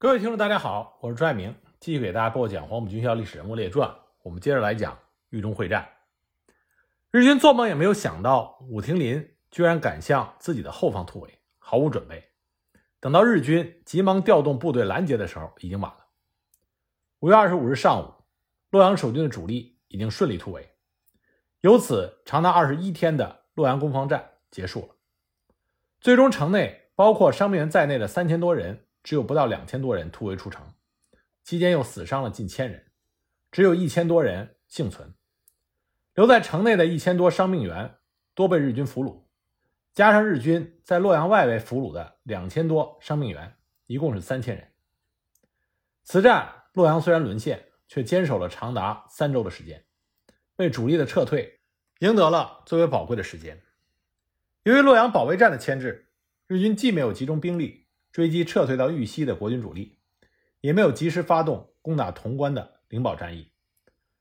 各位听众，大家好，我是朱爱明，继续给大家播讲《黄埔军校历史人物列传》。我们接着来讲豫中会战。日军做梦也没有想到，武庭林居然敢向自己的后方突围，毫无准备。等到日军急忙调动部队拦截的时候，已经晚了。五月二十五日上午，洛阳守军的主力已经顺利突围，由此长达二十一天的洛阳攻防战结束了。最终，城内包括伤病员在内的三千多人。只有不到两千多人突围出城，期间又死伤了近千人，只有一千多人幸存。留在城内的一千多伤病员多被日军俘虏，加上日军在洛阳外围俘虏的两千多伤病员，一共是三千人。此战洛阳虽然沦陷，却坚守了长达三周的时间，为主力的撤退赢得了最为宝贵的时间。由于洛阳保卫战的牵制，日军既没有集中兵力。追击撤退到豫西的国军主力，也没有及时发动攻打潼关的灵宝战役。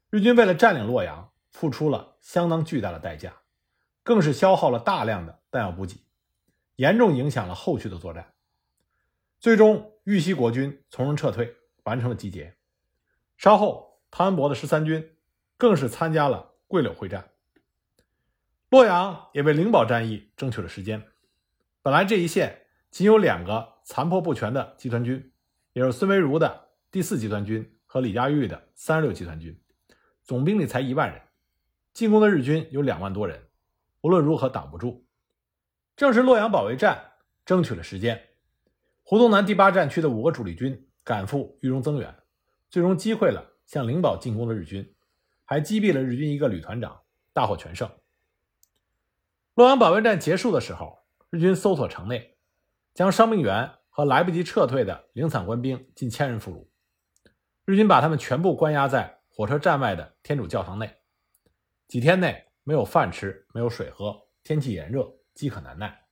日军为了占领洛阳，付出了相当巨大的代价，更是消耗了大量的弹药补给，严重影响了后续的作战。最终，豫西国军从容撤退，完成了集结。稍后，汤恩伯的十三军更是参加了桂柳会战。洛阳也为灵宝战役争取了时间。本来这一线仅有两个。残破不全的集团军，也就是孙维如的第四集团军和李佳玉的三十六集团军，总兵力才一万人，进攻的日军有两万多人，无论如何挡不住。正是洛阳保卫战争取了时间，胡宗南第八战区的五个主力军赶赴豫中增援，最终击溃了向灵宝进攻的日军，还击毙了日军一个旅团长，大获全胜。洛阳保卫战结束的时候，日军搜索城内。将伤病员和来不及撤退的零散官兵近千人俘虏，日军把他们全部关押在火车站外的天主教堂内。几天内没有饭吃，没有水喝，天气炎热，饥渴难耐。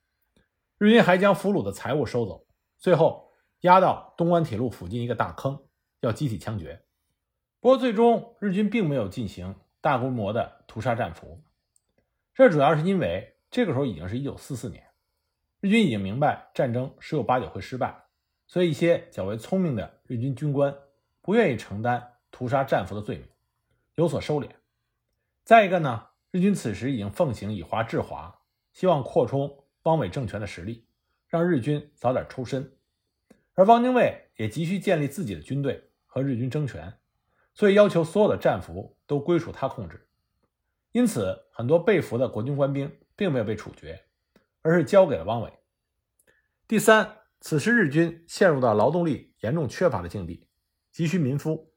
日军还将俘虏的财物收走，最后押到东关铁路附近一个大坑，要集体枪决。不过，最终日军并没有进行大规模的屠杀战俘，这主要是因为这个时候已经是一九四四年。日军已经明白战争十有八九会失败，所以一些较为聪明的日军军官不愿意承担屠杀战俘的罪名，有所收敛。再一个呢，日军此时已经奉行以华制华，希望扩充汪伪政权的实力，让日军早点抽身。而汪精卫也急需建立自己的军队和日军争权，所以要求所有的战俘都归属他控制。因此，很多被俘的国军官兵并没有被处决。而是交给了汪伪。第三，此时日军陷入到劳动力严重缺乏的境地，急需民夫，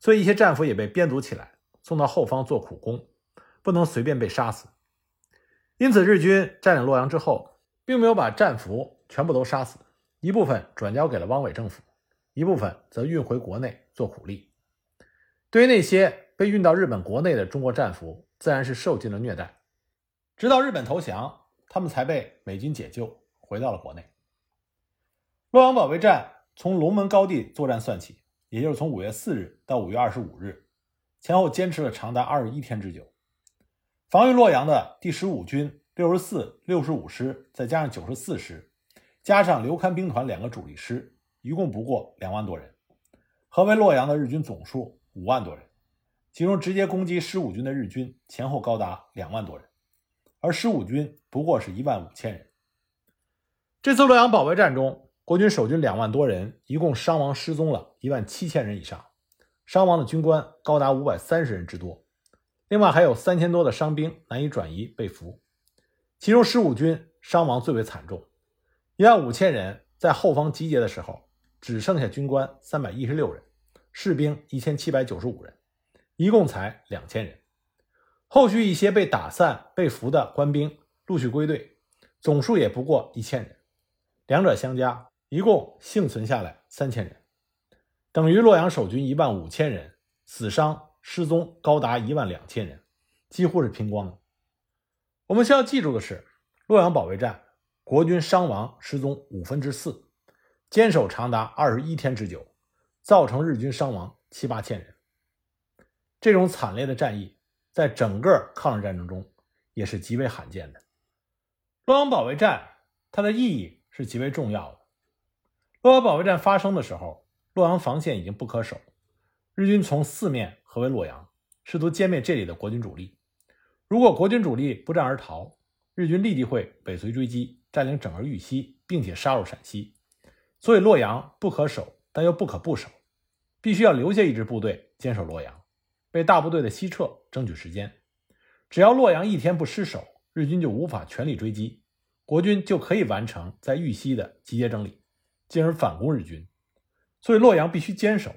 所以一些战俘也被编组起来，送到后方做苦工，不能随便被杀死。因此，日军占领洛阳之后，并没有把战俘全部都杀死，一部分转交给了汪伪政府，一部分则运回国内做苦力。对于那些被运到日本国内的中国战俘，自然是受尽了虐待，直到日本投降。他们才被美军解救，回到了国内。洛阳保卫战从龙门高地作战算起，也就是从五月四日到五月二十五日，前后坚持了长达二十一天之久。防御洛阳的第十五军六十四、六十五师，再加上九十四师，加上刘戡兵团两个主力师，一共不过两万多人，合围洛阳的日军总数五万多人，其中直接攻击十五军的日军前后高达两万多人。而十五军不过是一万五千人。这次洛阳保卫战中，国军守军两万多人，一共伤亡失踪了一万七千人以上，伤亡的军官高达五百三十人之多。另外还有三千多的伤兵难以转移被俘，其中十五军伤亡最为惨重，一万五千人在后方集结的时候，只剩下军官三百一十六人，士兵一千七百九十五人，一共才两千人。后续一些被打散、被俘的官兵陆续归队，总数也不过一千人，两者相加，一共幸存下来三千人，等于洛阳守军一万五千人，死伤失踪高达一万两千人，几乎是拼光了。我们需要记住的是，洛阳保卫战，国军伤亡失踪五分之四，坚守长达二十一天之久，造成日军伤亡七八千人，这种惨烈的战役。在整个抗日战争中，也是极为罕见的。洛阳保卫战，它的意义是极为重要的。洛阳保卫战发生的时候，洛阳防线已经不可守，日军从四面合围洛阳，试图歼灭这里的国军主力。如果国军主力不战而逃，日军立即会尾随追击，占领整个豫西，并且杀入陕西。所以洛阳不可守，但又不可不守，必须要留下一支部队坚守洛阳，为大部队的西撤争取时间。只要洛阳一天不失守，日军就无法全力追击，国军就可以完成在豫西的集结整理，进而反攻日军。所以洛阳必须坚守，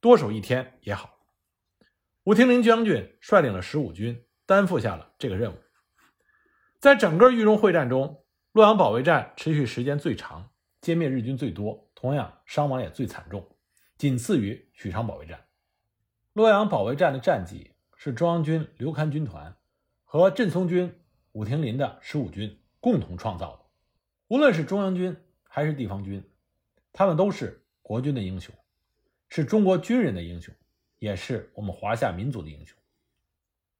多守一天也好。吴廷林将军率领了十五军，担负下了这个任务。在整个豫中会战中，洛阳保卫战持续时间最长，歼灭日军最多，同样伤亡也最惨重，仅次于许昌保卫战。洛阳保卫战的战绩是中央军刘戡军团和镇松军武庭林的十五军共同创造的。无论是中央军还是地方军，他们都是国军的英雄，是中国军人的英雄，也是我们华夏民族的英雄。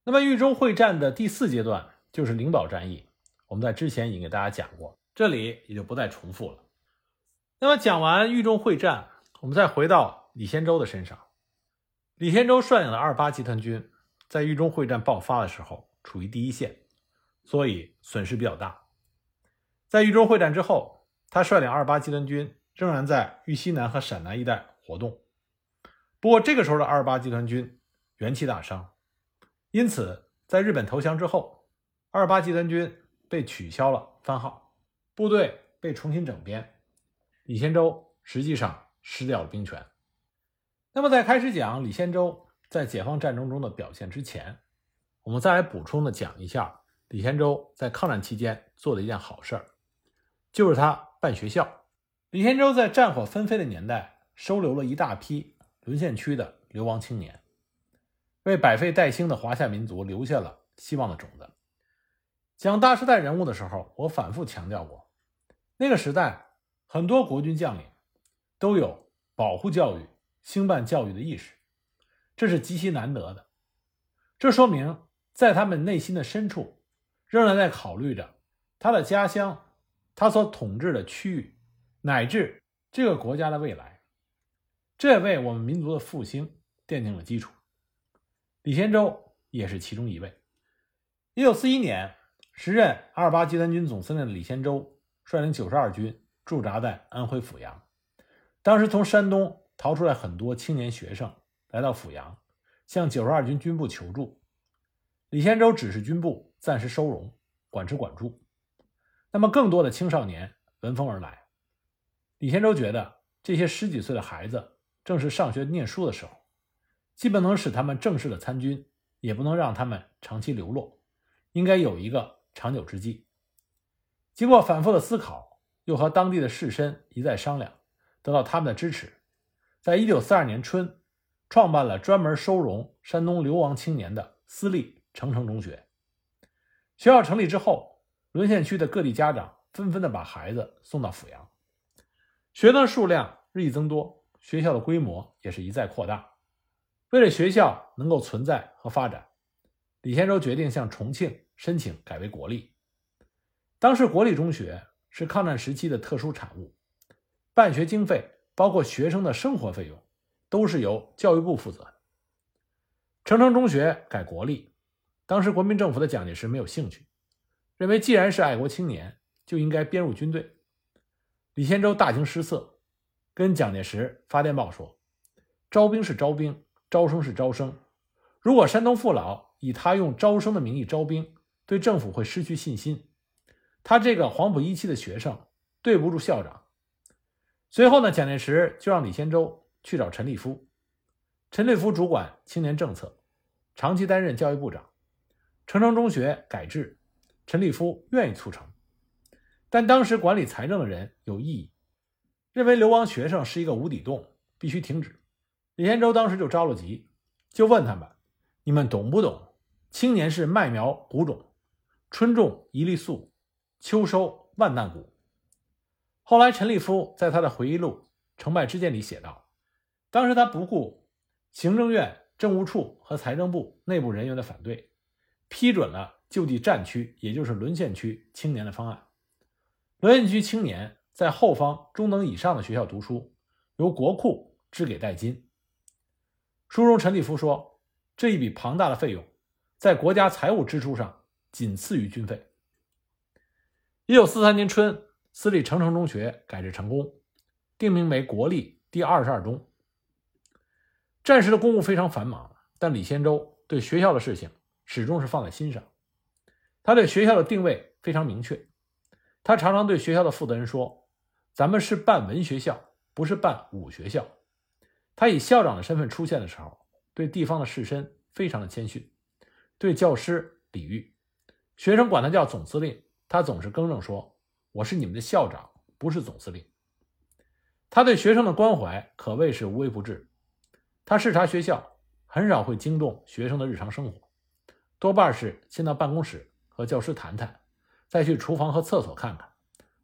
那么豫中会战的第四阶段。就是灵宝战役，我们在之前已经给大家讲过，这里也就不再重复了。那么讲完豫中会战，我们再回到李先洲的身上。李天洲率领的二八集团军在豫中会战爆发的时候处于第一线，所以损失比较大。在豫中会战之后，他率领二八集团军仍然在豫西南和陕南一带活动。不过这个时候的二八集团军元气大伤，因此在日本投降之后。二八集团军被取消了番号，部队被重新整编，李先洲实际上失掉了兵权。那么，在开始讲李先洲在解放战争中的表现之前，我们再来补充的讲一下李先洲在抗战期间做的一件好事儿，就是他办学校。李先洲在战火纷飞的年代，收留了一大批沦陷区的流亡青年，为百废待兴的华夏民族留下了希望的种子。讲大时代人物的时候，我反复强调过，那个时代很多国军将领都有保护教育、兴办教育的意识，这是极其难得的。这说明在他们内心的深处，仍然在考虑着他的家乡、他所统治的区域，乃至这个国家的未来。这为我们民族的复兴奠定了基础。李先洲也是其中一位。一九四一年。时任二八集团军总司令的李先洲率领九十二军驻扎在安徽阜阳。当时从山东逃出来很多青年学生，来到阜阳，向九十二军军部求助。李先洲指示军部暂时收容，管吃管住。那么，更多的青少年闻风而来。李先洲觉得这些十几岁的孩子正是上学念书的时候，既不能使他们正式的参军，也不能让他们长期流落，应该有一个。长久之计。经过反复的思考，又和当地的士绅一再商量，得到他们的支持，在一九四二年春，创办了专门收容山东流亡青年的私立成城中学。学校成立之后，沦陷区的各地家长纷纷的把孩子送到阜阳，学生数量日益增多，学校的规模也是一再扩大。为了学校能够存在和发展，李先洲决定向重庆。申请改为国立。当时国立中学是抗战时期的特殊产物，办学经费包括学生的生活费用，都是由教育部负责的。成城中学改国立，当时国民政府的蒋介石没有兴趣，认为既然是爱国青年，就应该编入军队。李先洲大惊失色，跟蒋介石发电报说：“招兵是招兵，招生是招生。如果山东父老以他用招生的名义招兵，”对政府会失去信心，他这个黄埔一期的学生对不住校长。随后呢，蒋介石就让李先洲去找陈立夫。陈立夫主管青年政策，长期担任教育部长。城城中学改制，陈立夫愿意促成，但当时管理财政的人有异议，认为流亡学生是一个无底洞，必须停止。李先洲当时就着了急，就问他们：“你们懂不懂？青年是麦苗谷种。”春种一粒粟，秋收万担谷。后来，陈立夫在他的回忆录《成败之间》里写道：“当时他不顾行政院、政务处和财政部内部人员的反对，批准了就地战区，也就是沦陷区青年的方案。沦陷区青年在后方中等以上的学校读书，由国库支给代金。书中陈立夫说，这一笔庞大的费用，在国家财务支出上仅次于军费。一九四三年春，私立成城中学改制成功，定名为国立第二十二中。战时的公务非常繁忙，但李先洲对学校的事情始终是放在心上。他对学校的定位非常明确，他常常对学校的负责人说：“咱们是办文学校，不是办武学校。”他以校长的身份出现的时候，对地方的士绅非常的谦逊，对教师礼遇，学生管他叫总司令，他总是更正说：“我是你们的校长，不是总司令。”他对学生的关怀可谓是无微不至。他视察学校，很少会惊动学生的日常生活，多半是先到办公室和教师谈谈，再去厨房和厕所看看，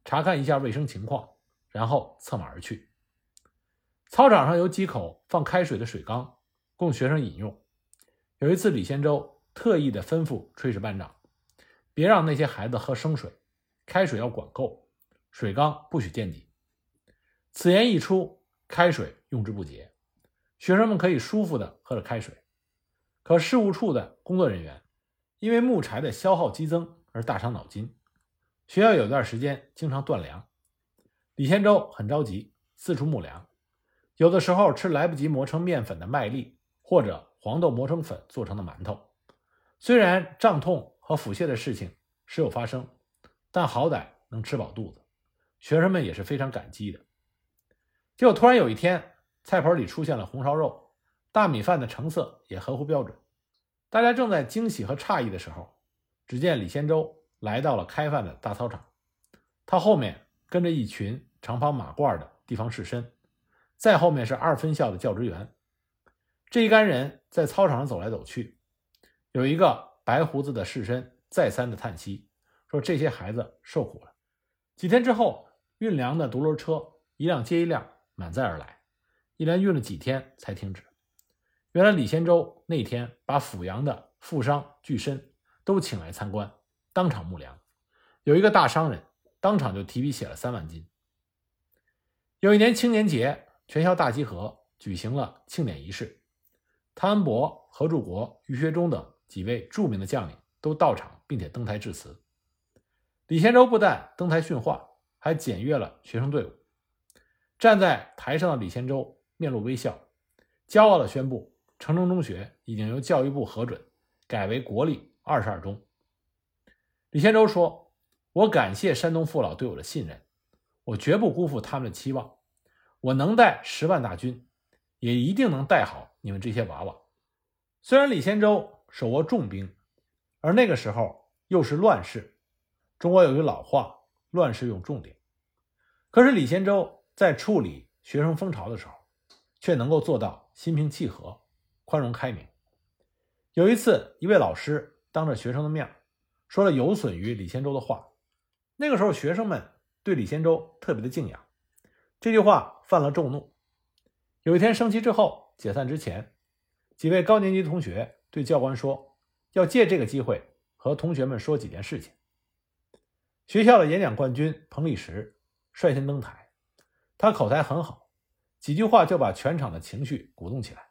查看一下卫生情况，然后策马而去。操场上有几口放开水的水缸，供学生饮用。有一次，李先洲特意的吩咐炊事班长，别让那些孩子喝生水，开水要管够，水缸不许见底。此言一出，开水用之不竭，学生们可以舒服的喝着开水。可事务处的工作人员因为木柴的消耗激增而大伤脑筋，学校有段时间经常断粮。李先洲很着急，四处募粮。有的时候吃来不及磨成面粉的麦粒，或者黄豆磨成粉做成的馒头。虽然胀痛和腹泻的事情时有发生，但好歹能吃饱肚子。学生们也是非常感激的。结果突然有一天，菜盆里出现了红烧肉，大米饭的成色也合乎标准。大家正在惊喜和诧异的时候，只见李先洲来到了开饭的大操场，他后面跟着一群长袍马褂的地方士绅。再后面是二分校的教职员，这一干人在操场上走来走去。有一个白胡子的士绅再三的叹息，说：“这些孩子受苦了。”几天之后，运粮的独轮车一辆接一辆满载而来，一连运了几天才停止。原来李仙洲那天把阜阳的富商巨绅都请来参观，当场募粮。有一个大商人当场就提笔写了三万金。有一年青年节。全校大集合，举行了庆典仪式。汤恩伯、何柱国、于学忠等几位著名的将领都到场，并且登台致辞。李先洲不但登台训话，还检阅了学生队伍。站在台上的李先洲面露微笑，骄傲地宣布：城中中学已经由教育部核准，改为国立二十二中。李先洲说：“我感谢山东父老对我的信任，我绝不辜负他们的期望。”我能带十万大军，也一定能带好你们这些娃娃。虽然李先洲手握重兵，而那个时候又是乱世，中国有句老话：“乱世用重典。”可是李先洲在处理学生风潮的时候，却能够做到心平气和、宽容开明。有一次，一位老师当着学生的面说了有损于李先洲的话，那个时候学生们对李先洲特别的敬仰。这句话犯了众怒。有一天升旗之后，解散之前，几位高年级同学对教官说：“要借这个机会和同学们说几件事情。”学校的演讲冠军彭立石率先登台，他口才很好，几句话就把全场的情绪鼓动起来。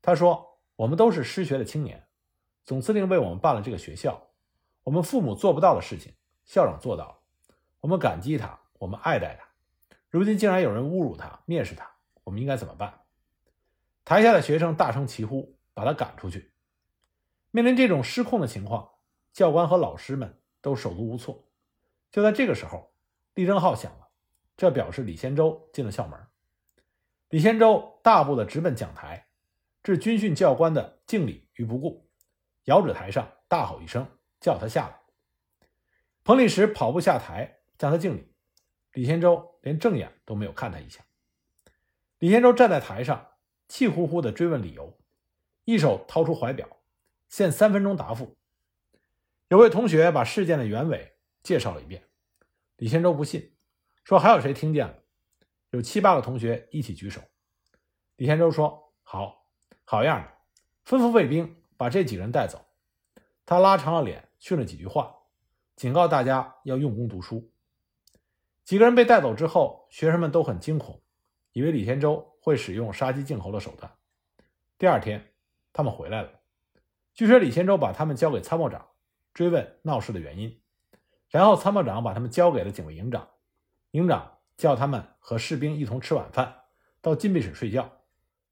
他说：“我们都是失学的青年，总司令为我们办了这个学校，我们父母做不到的事情，校长做到了，我们感激他，我们爱戴他。”如今竟然有人侮辱他、蔑视他，我们应该怎么办？台下的学生大声齐呼，把他赶出去。面临这种失控的情况，教官和老师们都手足无措。就在这个时候，立正号响了，这表示李先洲进了校门。李先洲大步的直奔讲台，置军训教官的敬礼于不顾，遥指台上大吼一声，叫他下来。彭立时跑步下台，向他敬礼。李先洲连正眼都没有看他一下。李先洲站在台上，气呼呼地追问理由，一手掏出怀表，限三分钟答复。有位同学把事件的原委介绍了一遍，李先洲不信，说还有谁听见了？有七八个同学一起举手。李先洲说：“好，好样的，吩咐卫兵把这几个人带走。”他拉长了脸训了几句话，警告大家要用功读书。几个人被带走之后，学生们都很惊恐，以为李先洲会使用杀鸡儆猴的手段。第二天，他们回来了。据说李先洲把他们交给参谋长，追问闹事的原因。然后参谋长把他们交给了警卫营长，营长叫他们和士兵一同吃晚饭，到禁闭室睡觉。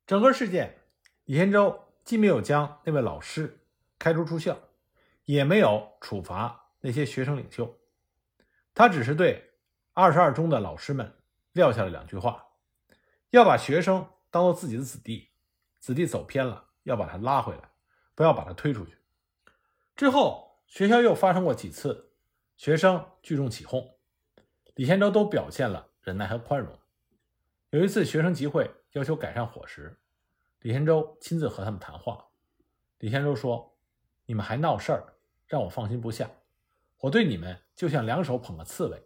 整个事件，李先洲既没有将那位老师开除出校，也没有处罚那些学生领袖，他只是对二十二中的老师们撂下了两句话：要把学生当做自己的子弟，子弟走偏了要把他拉回来，不要把他推出去。之后，学校又发生过几次。学生聚众起哄，李先洲都表现了忍耐和宽容。有一次学生集会要求改善伙食，李先洲亲自和他们谈话。李先洲说：“你们还闹事儿，让我放心不下。我对你们就像两手捧个刺猬，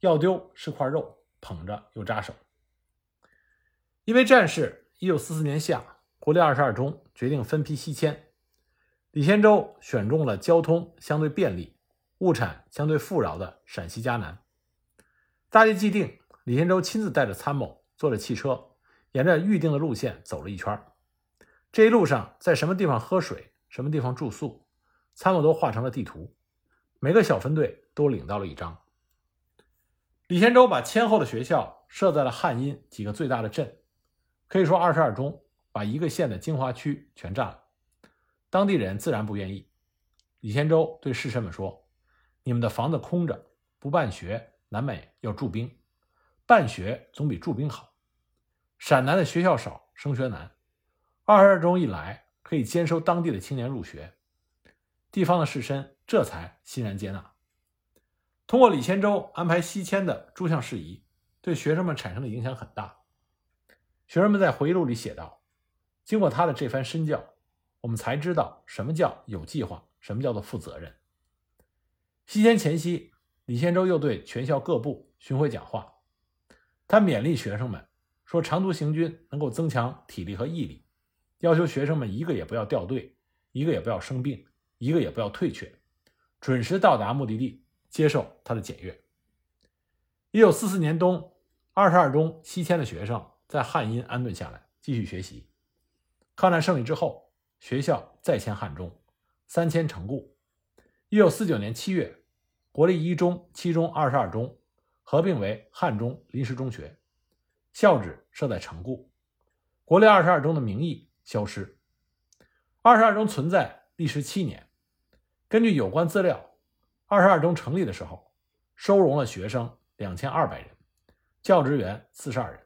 要丢是块肉，捧着又扎手。”因为战事，一九四四年夏，国立二十二中决定分批西迁。李先洲选中了交通相对便利。物产相对富饶的陕西嘉南，大计既定，李先洲亲自带着参谋坐着汽车，沿着预定的路线走了一圈。这一路上，在什么地方喝水，什么地方住宿，参谋都画成了地图，每个小分队都领到了一张。李先洲把迁后的学校设在了汉阴几个最大的镇，可以说二十二中把一个县的精华区全占了。当地人自然不愿意。李先洲对士绅们说。你们的房子空着，不办学，南美要驻兵，办学总比驻兵好。陕南的学校少，升学难，二十二中一来，可以兼收当地的青年入学，地方的士绅这才欣然接纳。通过李先洲安排西迁的诸项事宜，对学生们产生的影响很大。学生们在回忆录里写道：“经过他的这番身教，我们才知道什么叫有计划，什么叫做负责任。”西迁前夕，李先洲又对全校各部巡回讲话。他勉励学生们说：“长途行军能够增强体力和毅力，要求学生们一个也不要掉队，一个也不要生病，一个也不要退却，准时到达目的地，接受他的检阅。”一九四四年冬，二十二中西迁的学生在汉阴安顿下来，继续学习。抗战胜利之后，学校再迁汉中，三迁成固。一九四九年七月，国立一中、七中、二十二中合并为汉中临时中学，校址设在城固，国立二十二中的名义消失。二十二中存在历时七年，根据有关资料，二十二中成立的时候，收容了学生两千二百人，教职员四十二人，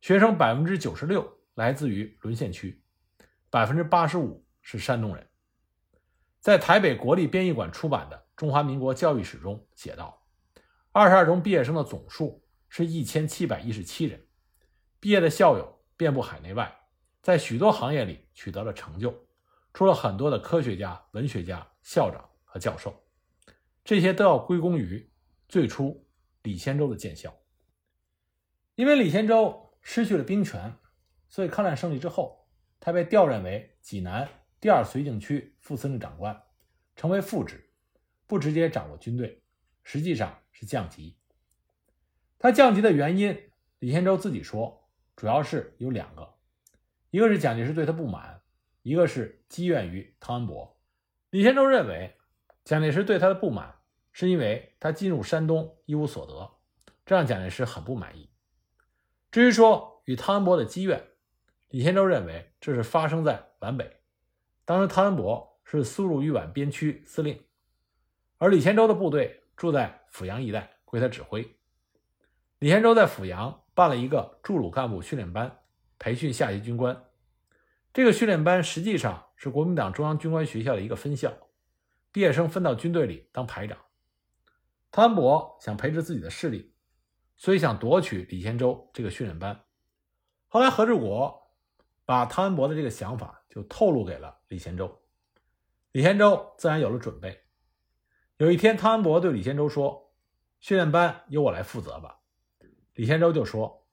学生百分之九十六来自于沦陷区，百分之八十五是山东人。在台北国立编译馆出版的《中华民国教育史》中写道：“二十二中毕业生的总数是一千七百一十七人，毕业的校友遍布海内外，在许多行业里取得了成就，出了很多的科学家、文学家、校长和教授。这些都要归功于最初李先洲的建校。因为李先洲失去了兵权，所以抗战胜利之后，他被调任为济南。”第二绥靖区副司令长官，成为副职，不直接掌握军队，实际上是降级。他降级的原因，李先洲自己说，主要是有两个，一个是蒋介石对他不满，一个是积怨于汤恩伯。李先洲认为，蒋介石对他的不满，是因为他进入山东一无所得，这让蒋介石很不满意。至于说与汤恩伯的积怨，李先洲认为这是发生在皖北。当时汤恩伯是苏鲁豫皖边区司令，而李先洲的部队住在阜阳一带，归他指挥。李先洲在阜阳办了一个驻鲁干部训练班，培训下级军官。这个训练班实际上是国民党中央军官学校的一个分校，毕业生分到军队里当排长。汤恩伯想培植自己的势力，所以想夺取李先洲这个训练班。后来何志国把汤恩伯的这个想法。就透露给了李先洲，李先洲自然有了准备。有一天，汤恩伯对李先洲说：“训练班由我来负责吧。”李先洲就说：“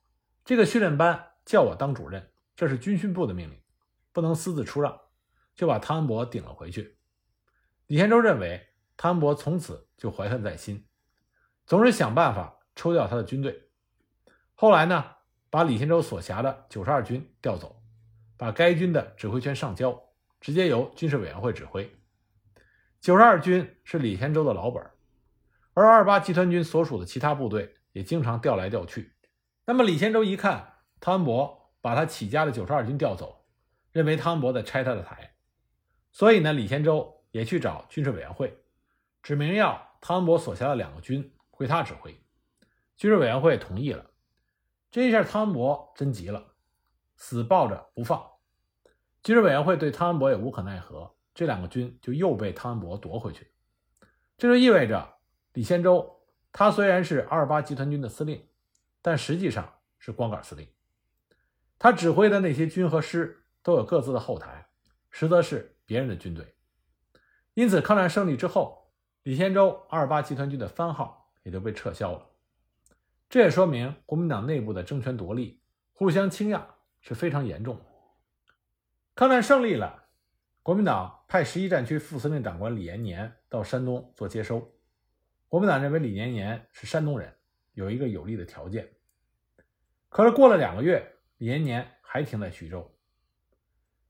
这个训练班叫我当主任，这是军训部的命令，不能私自出让。”就把汤恩伯顶了回去。李先洲认为汤恩伯从此就怀恨在心，总是想办法抽调他的军队。后来呢，把李先洲所辖的九十二军调走，把该军的指挥权上交，直接由军事委员会指挥。九十二军是李先洲的老本，而二八集团军所属的其他部队也经常调来调去。那么李先洲一看汤恩伯把他起家的九十二军调走，认为汤恩伯在拆他的台，所以呢，李先洲也去找军事委员会，指明要汤恩伯所辖的两个军归他指挥。军事委员会同意了。这一下汤恩伯真急了，死抱着不放。军事委员会对汤恩伯也无可奈何。这两个军就又被汤恩伯夺回去，这就意味着李仙洲他虽然是二八集团军的司令，但实际上是光杆司令。他指挥的那些军和师都有各自的后台，实则是别人的军队。因此，抗战胜利之后，李仙洲二八集团军的番号也就被撤销了。这也说明国民党内部的争权夺利、互相倾轧是非常严重的。抗战胜利了。国民党派十一战区副司令长官李延年到山东做接收。国民党认为李延年是山东人，有一个有利的条件。可是过了两个月，李延年还停在徐州。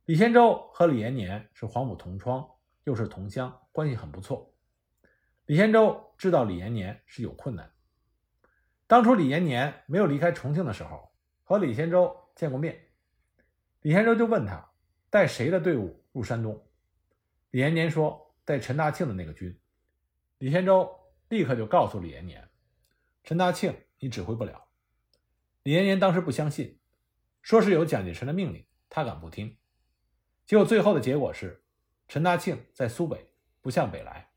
李先洲和李延年是黄埔同窗，又是同乡，关系很不错。李先洲知道李延年是有困难。当初李延年没有离开重庆的时候，和李先洲见过面。李先洲就问他带谁的队伍。入山东，李延年说带陈大庆的那个军。李先洲立刻就告诉李延年：“陈大庆你指挥不了。”李延年当时不相信，说是有蒋介石的命令，他敢不听？结果最后的结果是，陈大庆在苏北不向北来，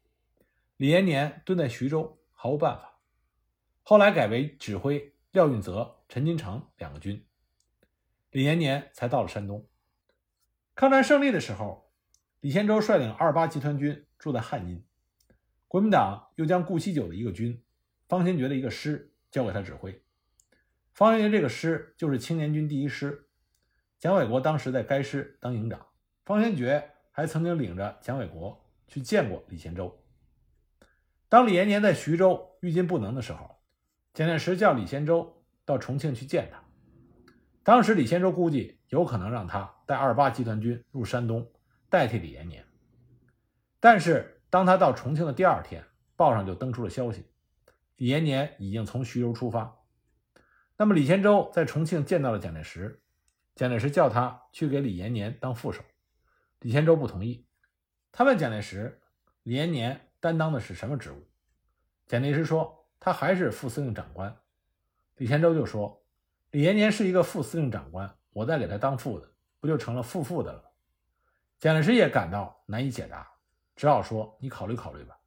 李延年蹲在徐州毫无办法。后来改为指挥廖运泽、陈金城两个军，李延年才到了山东。抗战胜利的时候，李先洲率领二八集团军住在汉阴，国民党又将顾锡九的一个军、方先觉的一个师交给他指挥。方先觉这个师就是青年军第一师，蒋纬国当时在该师当营长。方先觉还曾经领着蒋纬国去见过李先洲。当李延年在徐州欲进不能的时候，蒋介石叫李先洲到重庆去见他。当时李先洲估计有可能让他带二八集团军入山东，代替李延年。但是当他到重庆的第二天，报上就登出了消息，李延年已经从徐州出发。那么李先洲在重庆见到了蒋介石，蒋介石叫他去给李延年当副手，李先洲不同意。他问蒋介石，李延年担当的是什么职务？蒋介石说他还是副司令长官。李先洲就说。李延年是一个副司令长官，我再给他当副的，不就成了副副的了？蒋介石也感到难以解答，只好说：“你考虑考虑吧。”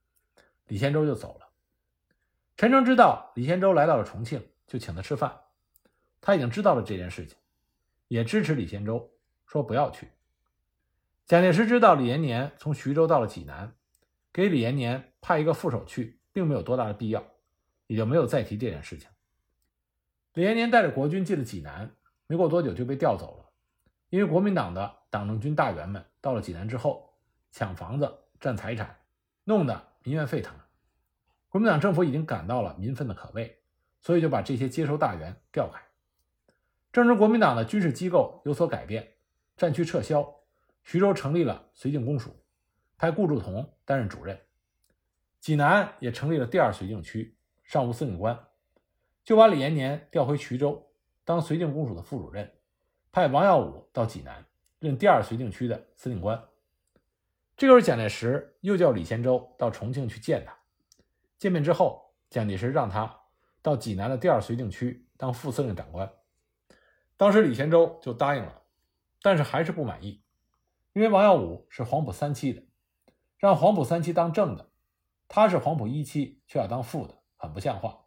李先洲就走了。陈诚知道李先洲来到了重庆，就请他吃饭。他已经知道了这件事情，也支持李先洲，说不要去。蒋介石知道李延年从徐州到了济南，给李延年派一个副手去，并没有多大的必要，也就没有再提这件事情。李延年带着国军进了济南，没过多久就被调走了。因为国民党的党政军大员们到了济南之后，抢房子、占财产，弄得民怨沸腾。国民党政府已经感到了民愤的可畏，所以就把这些接收大员调开。正值国民党的军事机构有所改变，战区撤销，徐州成立了绥靖公署，派顾祝同担任主任。济南也成立了第二绥靖区，上无司令官。就把李延年调回徐州当绥靖公署的副主任，派王耀武到济南任第二绥靖区的司令官。这个时候，蒋介石又叫李贤洲到重庆去见他。见面之后，蒋介石让他到济南的第二绥靖区当副司令长官。当时李贤洲就答应了，但是还是不满意，因为王耀武是黄埔三期的，让黄埔三期当正的，他是黄埔一期却要当副的，很不像话。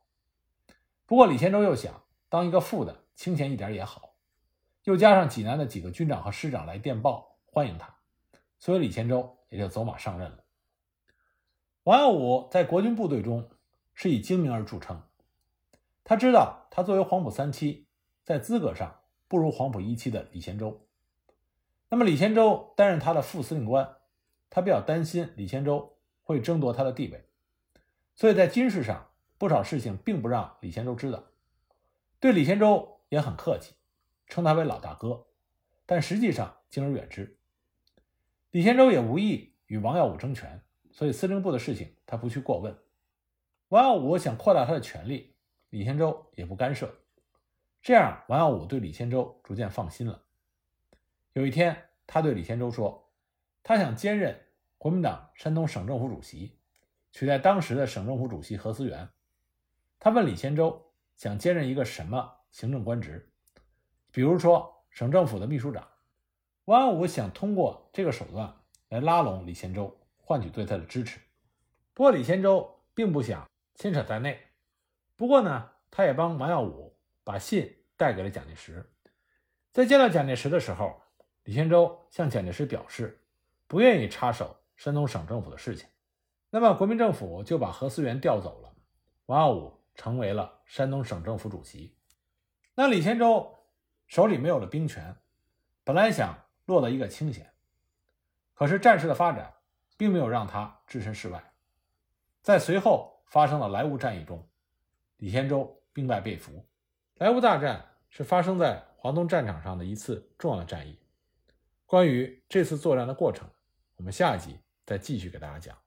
不过李贤洲又想当一个副的，清闲一点也好。又加上济南的几个军长和师长来电报欢迎他，所以李先洲也就走马上任了。王耀武在国军部队中是以精明而著称，他知道他作为黄埔三期，在资格上不如黄埔一期的李先洲。那么李先洲担任他的副司令官，他比较担心李先洲会争夺他的地位，所以在军事上。不少事情并不让李先洲知道，对李先洲也很客气，称他为老大哥，但实际上敬而远之。李先洲也无意与王耀武争权，所以司令部的事情他不去过问。王耀武想扩大他的权力，李先洲也不干涉。这样，王耀武对李先洲逐渐放心了。有一天，他对李先洲说：“他想兼任国民党山东省政府主席，取代当时的省政府主席何思源。”他问李先洲想兼任一个什么行政官职，比如说省政府的秘书长。王耀武想通过这个手段来拉拢李仙洲，换取对他的支持。不过李仙洲并不想牵扯在内。不过呢，他也帮王耀武把信带给了蒋介石。在见到蒋介石的时候，李仙洲向蒋介石表示不愿意插手山东省政府的事情。那么国民政府就把何思源调走了，王耀武成为了山东省政府主席。那李先洲手里没有了兵权，本来想。落得一个清闲，可是战事的发展并没有让他置身事外。在随后发生的莱芜战役中，李先洲兵败被俘。莱芜大战是发生在华东战场上的一次重要的战役。关于这次作战的过程，我们下一集再继续给大家讲。